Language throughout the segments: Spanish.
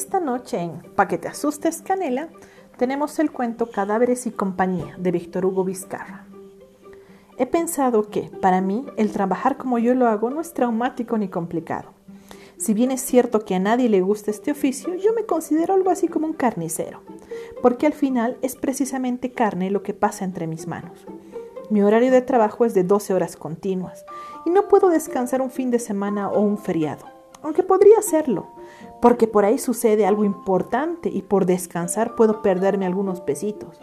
Esta noche en Pa' que te asustes, Canela, tenemos el cuento Cadáveres y compañía de Víctor Hugo Vizcarra. He pensado que, para mí, el trabajar como yo lo hago no es traumático ni complicado. Si bien es cierto que a nadie le gusta este oficio, yo me considero algo así como un carnicero, porque al final es precisamente carne lo que pasa entre mis manos. Mi horario de trabajo es de 12 horas continuas y no puedo descansar un fin de semana o un feriado, aunque podría hacerlo, porque por ahí sucede algo importante y por descansar puedo perderme algunos pesitos.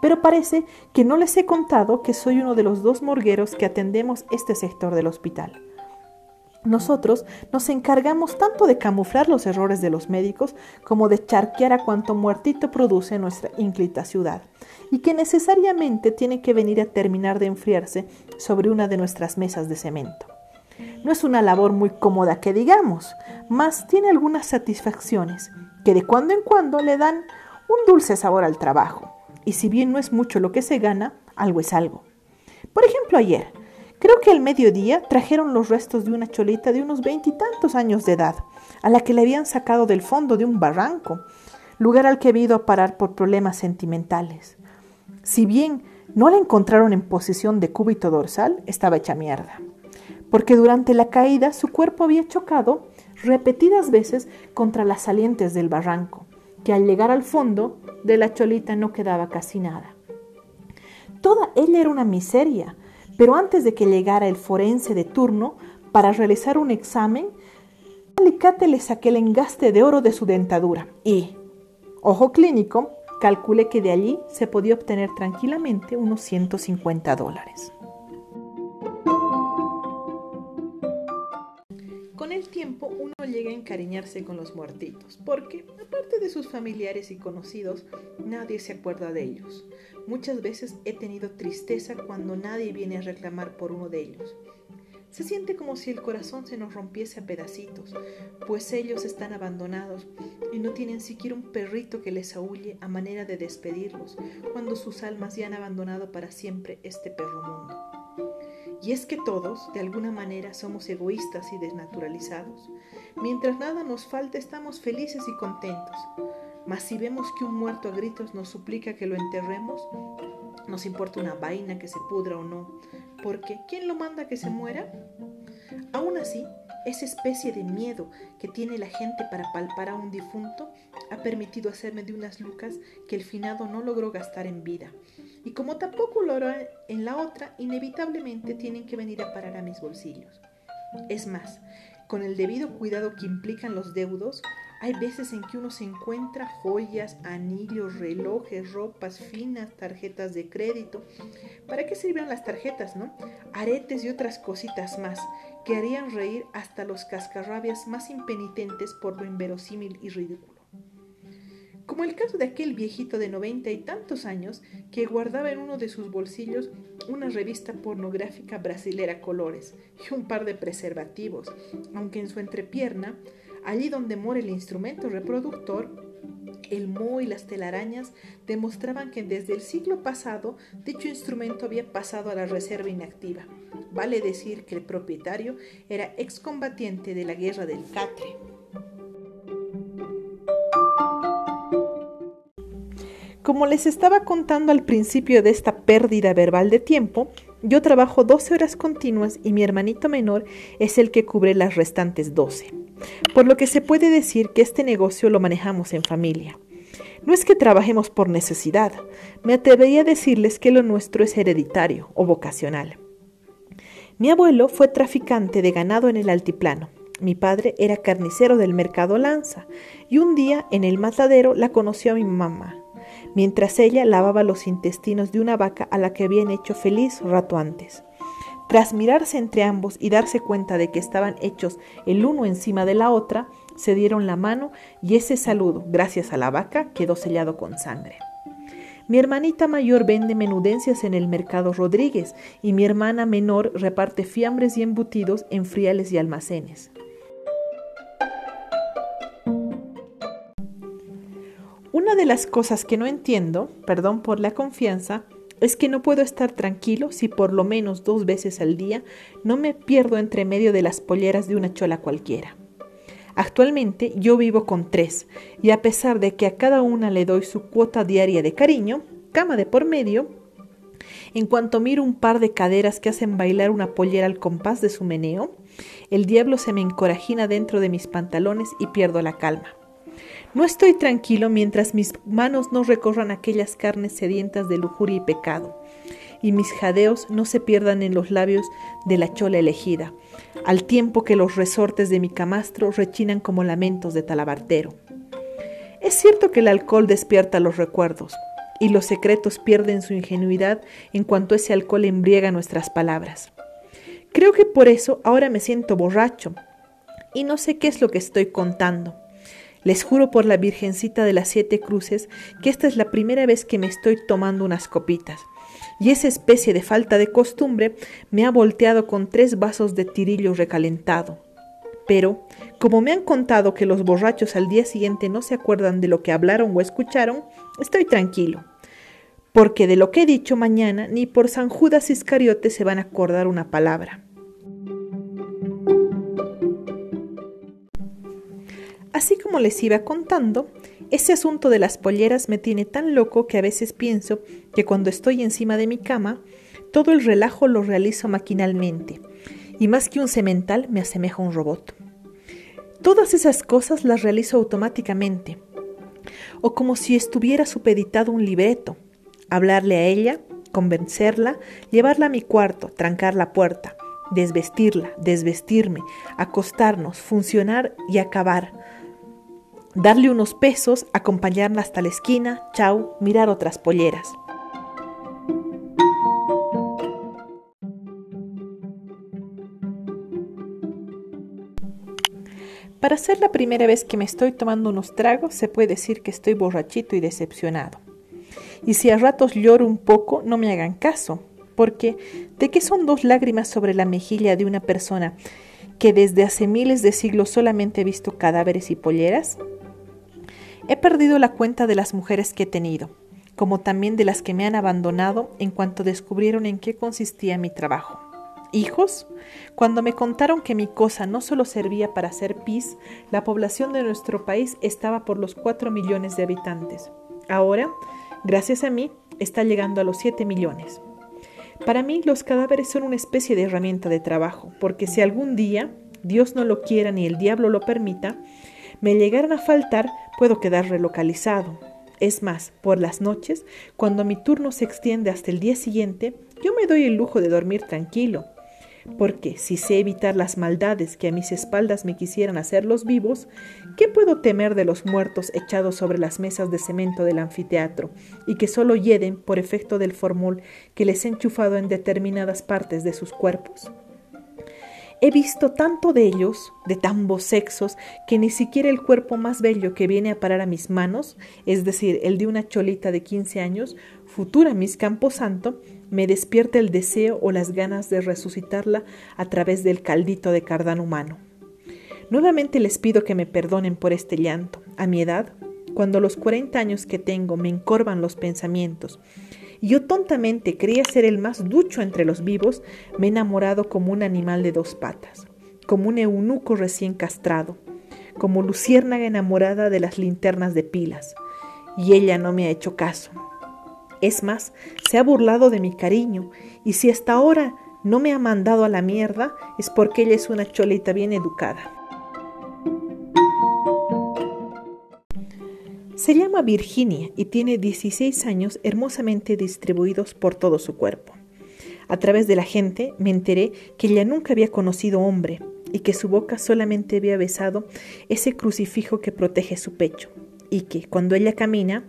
Pero parece que no les he contado que soy uno de los dos morgueros que atendemos este sector del hospital. Nosotros nos encargamos tanto de camuflar los errores de los médicos como de charquear a cuanto muertito produce nuestra ínclita ciudad y que necesariamente tiene que venir a terminar de enfriarse sobre una de nuestras mesas de cemento. No es una labor muy cómoda que digamos, mas tiene algunas satisfacciones que de cuando en cuando le dan un dulce sabor al trabajo. Y si bien no es mucho lo que se gana, algo es algo. Por ejemplo, ayer, Creo que al mediodía trajeron los restos de una cholita de unos veintitantos años de edad, a la que le habían sacado del fondo de un barranco, lugar al que había ido a parar por problemas sentimentales. Si bien no la encontraron en posición de cúbito dorsal, estaba hecha mierda, porque durante la caída su cuerpo había chocado repetidas veces contra las salientes del barranco, que al llegar al fondo de la cholita no quedaba casi nada. Toda ella era una miseria, pero antes de que llegara el forense de turno para realizar un examen, alicate le saqué el engaste de oro de su dentadura y, ojo clínico, calculé que de allí se podía obtener tranquilamente unos 150 dólares. Encariñarse con los muertitos, porque, aparte de sus familiares y conocidos, nadie se acuerda de ellos. Muchas veces he tenido tristeza cuando nadie viene a reclamar por uno de ellos. Se siente como si el corazón se nos rompiese a pedacitos, pues ellos están abandonados y no tienen siquiera un perrito que les aúlle a manera de despedirlos cuando sus almas ya han abandonado para siempre este perro mundo. Y es que todos, de alguna manera, somos egoístas y desnaturalizados. Mientras nada nos falta, estamos felices y contentos. Mas si vemos que un muerto a gritos nos suplica que lo enterremos, nos importa una vaina que se pudra o no, porque ¿quién lo manda que se muera? Aún así, esa especie de miedo que tiene la gente para palpar a un difunto ha permitido hacerme de unas lucas que el finado no logró gastar en vida. Y como tampoco lo hará en la otra, inevitablemente tienen que venir a parar a mis bolsillos. Es más, con el debido cuidado que implican los deudos, hay veces en que uno se encuentra joyas, anillos, relojes, ropas finas, tarjetas de crédito. ¿Para qué sirven las tarjetas, no? Aretes y otras cositas más que harían reír hasta los cascarrabias más impenitentes por lo inverosímil y ridículo. Como el caso de aquel viejito de noventa y tantos años que guardaba en uno de sus bolsillos una revista pornográfica brasilera colores y un par de preservativos, aunque en su entrepierna Allí donde mora el instrumento reproductor, el moho y las telarañas demostraban que desde el siglo pasado dicho instrumento había pasado a la reserva inactiva. Vale decir que el propietario era excombatiente de la guerra del Catre. Como les estaba contando al principio de esta pérdida verbal de tiempo, yo trabajo 12 horas continuas y mi hermanito menor es el que cubre las restantes 12 por lo que se puede decir que este negocio lo manejamos en familia. No es que trabajemos por necesidad, me atrevería a decirles que lo nuestro es hereditario o vocacional. Mi abuelo fue traficante de ganado en el altiplano. Mi padre era carnicero del mercado Lanza y un día en el matadero la conoció a mi mamá, mientras ella lavaba los intestinos de una vaca a la que habían hecho feliz rato antes. Tras mirarse entre ambos y darse cuenta de que estaban hechos el uno encima de la otra, se dieron la mano y ese saludo, gracias a la vaca, quedó sellado con sangre. Mi hermanita mayor vende menudencias en el mercado Rodríguez y mi hermana menor reparte fiambres y embutidos en friales y almacenes. De las cosas que no entiendo, perdón por la confianza, es que no puedo estar tranquilo si por lo menos dos veces al día no me pierdo entre medio de las polleras de una chola cualquiera. Actualmente yo vivo con tres y a pesar de que a cada una le doy su cuota diaria de cariño, cama de por medio, en cuanto miro un par de caderas que hacen bailar una pollera al compás de su meneo, el diablo se me encorajina dentro de mis pantalones y pierdo la calma. No estoy tranquilo mientras mis manos no recorran aquellas carnes sedientas de lujuria y pecado, y mis jadeos no se pierdan en los labios de la chola elegida, al tiempo que los resortes de mi camastro rechinan como lamentos de talabartero. Es cierto que el alcohol despierta los recuerdos, y los secretos pierden su ingenuidad en cuanto ese alcohol embriaga nuestras palabras. Creo que por eso ahora me siento borracho y no sé qué es lo que estoy contando. Les juro por la Virgencita de las Siete Cruces que esta es la primera vez que me estoy tomando unas copitas, y esa especie de falta de costumbre me ha volteado con tres vasos de tirillo recalentado. Pero, como me han contado que los borrachos al día siguiente no se acuerdan de lo que hablaron o escucharon, estoy tranquilo. Porque de lo que he dicho mañana, ni por San Judas Iscariote se van a acordar una palabra. Así como les iba contando, ese asunto de las polleras me tiene tan loco que a veces pienso que cuando estoy encima de mi cama, todo el relajo lo realizo maquinalmente y más que un semental me asemeja a un robot. Todas esas cosas las realizo automáticamente, o como si estuviera supeditado un libreto. Hablarle a ella, convencerla, llevarla a mi cuarto, trancar la puerta, desvestirla, desvestirme, acostarnos, funcionar y acabar. Darle unos pesos, acompañarla hasta la esquina, chau, mirar otras polleras. Para ser la primera vez que me estoy tomando unos tragos, se puede decir que estoy borrachito y decepcionado. Y si a ratos lloro un poco, no me hagan caso, porque ¿de qué son dos lágrimas sobre la mejilla de una persona que desde hace miles de siglos solamente ha visto cadáveres y polleras? He perdido la cuenta de las mujeres que he tenido, como también de las que me han abandonado en cuanto descubrieron en qué consistía mi trabajo hijos? Cuando me contaron que mi cosa no solo servía para hacer pis, la población de nuestro país estaba por los 4 millones de habitantes. Ahora, gracias a mí, está llegando a los 7 millones. Para mí los cadáveres son una especie de herramienta de trabajo, porque si algún día, Dios no lo quiera ni el diablo lo permita, me llegaran a faltar, puedo quedar relocalizado. Es más, por las noches, cuando mi turno se extiende hasta el día siguiente, yo me doy el lujo de dormir tranquilo, porque si sé evitar las maldades que a mis espaldas me quisieran hacer los vivos, ¿qué puedo temer de los muertos echados sobre las mesas de cemento del anfiteatro y que solo hieden por efecto del formol que les he enchufado en determinadas partes de sus cuerpos? He visto tanto de ellos, de tambos sexos, que ni siquiera el cuerpo más bello que viene a parar a mis manos, es decir, el de una cholita de 15 años, futura Miss Camposanto, me despierta el deseo o las ganas de resucitarla a través del caldito de cardán humano. Nuevamente les pido que me perdonen por este llanto. A mi edad, cuando los 40 años que tengo me encorvan los pensamientos, yo tontamente creía ser el más ducho entre los vivos, me he enamorado como un animal de dos patas, como un eunuco recién castrado, como luciérnaga enamorada de las linternas de pilas, y ella no me ha hecho caso. Es más, se ha burlado de mi cariño y si hasta ahora no me ha mandado a la mierda es porque ella es una cholita bien educada. Se llama Virginia y tiene 16 años hermosamente distribuidos por todo su cuerpo. A través de la gente me enteré que ella nunca había conocido hombre y que su boca solamente había besado ese crucifijo que protege su pecho y que cuando ella camina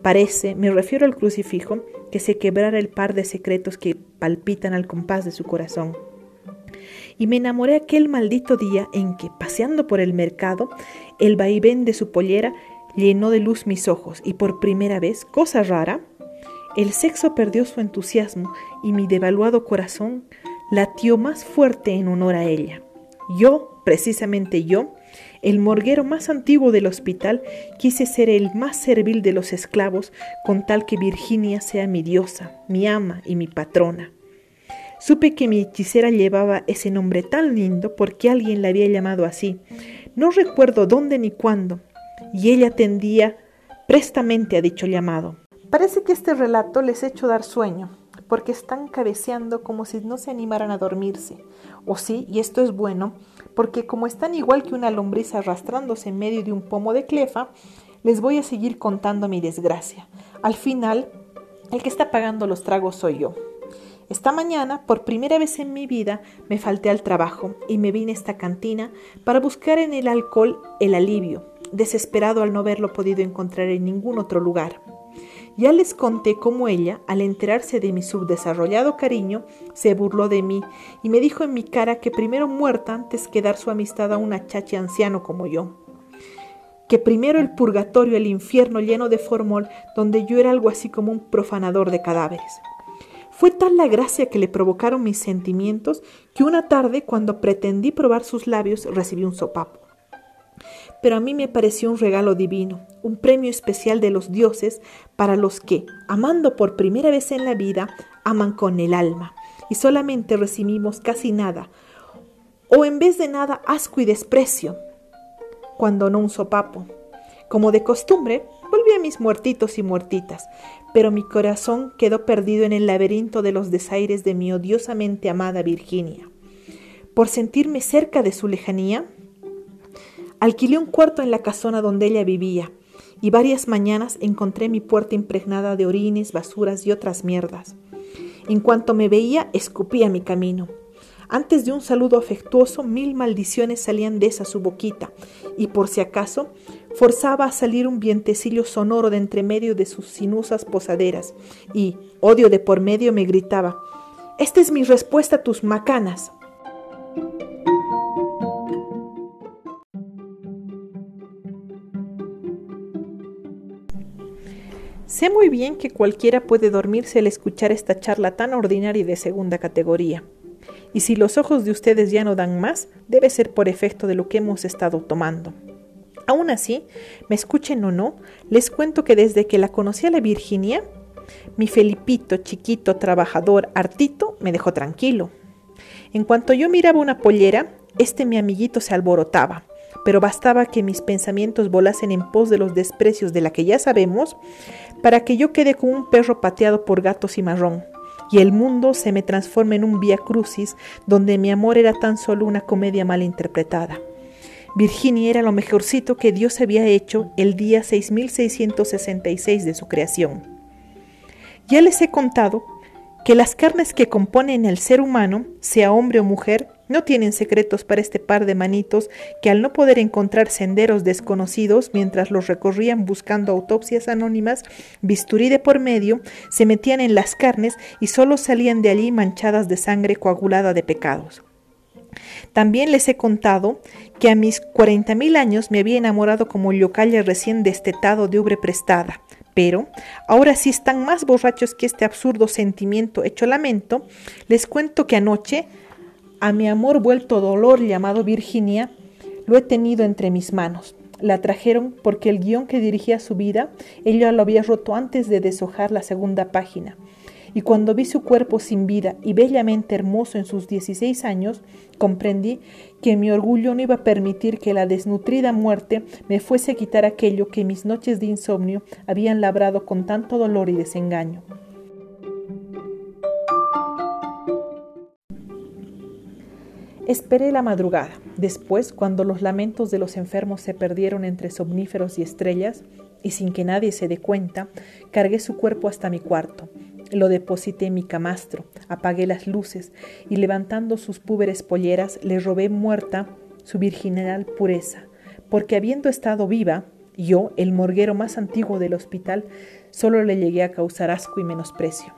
Parece, me refiero al crucifijo, que se quebrara el par de secretos que palpitan al compás de su corazón. Y me enamoré aquel maldito día en que, paseando por el mercado, el vaivén de su pollera llenó de luz mis ojos y por primera vez, cosa rara, el sexo perdió su entusiasmo y mi devaluado corazón latió más fuerte en honor a ella. Yo, precisamente yo, el morguero más antiguo del hospital, quise ser el más servil de los esclavos con tal que Virginia sea mi diosa, mi ama y mi patrona. Supe que mi hechicera llevaba ese nombre tan lindo porque alguien la había llamado así, No recuerdo dónde ni cuándo, y ella atendía prestamente a dicho llamado. Parece que este relato les ha hecho dar sueño, porque están cabeceando como si no se animaran a dormirse. O sí, y esto es bueno, porque como están igual que una lombriz arrastrándose en medio de un pomo de clefa, les voy a seguir contando mi desgracia. Al final, el que está pagando los tragos soy yo. Esta mañana, por primera vez en mi vida, me falté al trabajo y me vine a esta cantina para buscar en el alcohol el alivio, desesperado al no haberlo podido encontrar en ningún otro lugar. Ya les conté cómo ella, al enterarse de mi subdesarrollado cariño, se burló de mí y me dijo en mi cara que primero muerta antes que dar su amistad a una chachi anciano como yo. Que primero el purgatorio, el infierno lleno de formol, donde yo era algo así como un profanador de cadáveres. Fue tal la gracia que le provocaron mis sentimientos que una tarde, cuando pretendí probar sus labios, recibí un sopapo. Pero a mí me pareció un regalo divino, un premio especial de los dioses para los que, amando por primera vez en la vida, aman con el alma, y solamente recibimos casi nada, o en vez de nada asco y desprecio, cuando no un sopapo. Como de costumbre, mis muertitos y muertitas, pero mi corazón quedó perdido en el laberinto de los desaires de mi odiosamente amada Virginia. Por sentirme cerca de su lejanía, Alquilé un cuarto en la casona donde ella vivía y varias mañanas encontré mi puerta impregnada de orines, basuras y otras mierdas. En cuanto me veía, escupía mi camino. Antes de un saludo afectuoso, mil maldiciones salían de esa su boquita, y por si acaso, forzaba a salir un vientecillo sonoro de entre medio de sus sinuosas posaderas, y, odio de por medio, me gritaba, Esta es mi respuesta a tus macanas. Sé muy bien que cualquiera puede dormirse al escuchar esta charla tan ordinaria y de segunda categoría. Y si los ojos de ustedes ya no dan más, debe ser por efecto de lo que hemos estado tomando. Aún así, me escuchen o no, les cuento que desde que la conocí a la Virginia, mi Felipito, chiquito, trabajador, hartito, me dejó tranquilo. En cuanto yo miraba una pollera, este mi amiguito se alborotaba pero bastaba que mis pensamientos volasen en pos de los desprecios de la que ya sabemos, para que yo quede como un perro pateado por gatos y marrón, y el mundo se me transforme en un vía crucis donde mi amor era tan solo una comedia mal interpretada. Virginia era lo mejorcito que Dios había hecho el día 6666 de su creación. Ya les he contado que las carnes que componen el ser humano, sea hombre o mujer, no tienen secretos para este par de manitos que al no poder encontrar senderos desconocidos mientras los recorrían buscando autopsias anónimas, bisturí de por medio, se metían en las carnes y solo salían de allí manchadas de sangre coagulada de pecados. También les he contado que a mis cuarenta mil años me había enamorado como yocalle recién destetado de ubre prestada, pero ahora sí están más borrachos que este absurdo sentimiento hecho lamento, les cuento que anoche, a mi amor vuelto dolor llamado Virginia, lo he tenido entre mis manos. La trajeron porque el guion que dirigía su vida, ella lo había roto antes de deshojar la segunda página y cuando vi su cuerpo sin vida y bellamente hermoso en sus 16 años, comprendí que mi orgullo no iba a permitir que la desnutrida muerte me fuese a quitar aquello que mis noches de insomnio habían labrado con tanto dolor y desengaño. Esperé la madrugada. Después, cuando los lamentos de los enfermos se perdieron entre somníferos y estrellas, y sin que nadie se dé cuenta, cargué su cuerpo hasta mi cuarto, lo deposité en mi camastro, apagué las luces y levantando sus púberes polleras le robé muerta su virginal pureza, porque habiendo estado viva, yo, el morguero más antiguo del hospital, solo le llegué a causar asco y menosprecio.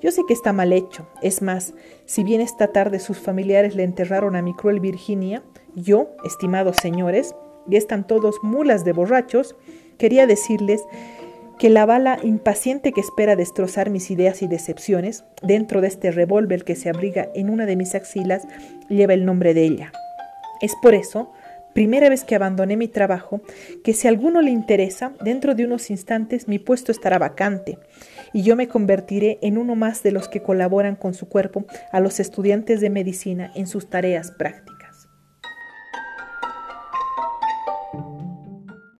Yo sé que está mal hecho, es más, si bien esta tarde sus familiares le enterraron a mi cruel Virginia, yo, estimados señores, y están todos mulas de borrachos, quería decirles que la bala impaciente que espera destrozar mis ideas y decepciones, dentro de este revólver que se abriga en una de mis axilas, lleva el nombre de ella. Es por eso, primera vez que abandoné mi trabajo, que si a alguno le interesa, dentro de unos instantes mi puesto estará vacante y yo me convertiré en uno más de los que colaboran con su cuerpo a los estudiantes de medicina en sus tareas prácticas.